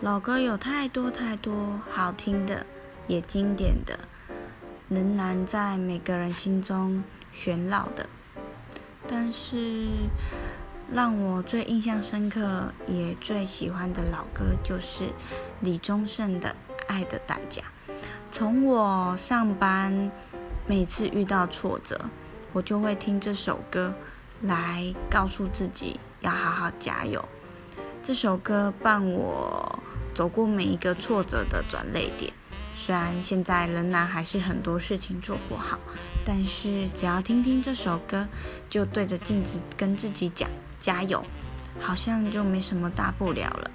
老歌有太多太多好听的，也经典的，仍然在每个人心中旋绕的。但是，让我最印象深刻也最喜欢的老歌，就是李宗盛的《爱的代价》。从我上班，每次遇到挫折，我就会听这首歌，来告诉自己要好好加油。这首歌伴我。走过每一个挫折的转泪点，虽然现在仍然还是很多事情做不好，但是只要听听这首歌，就对着镜子跟自己讲加油，好像就没什么大不了了。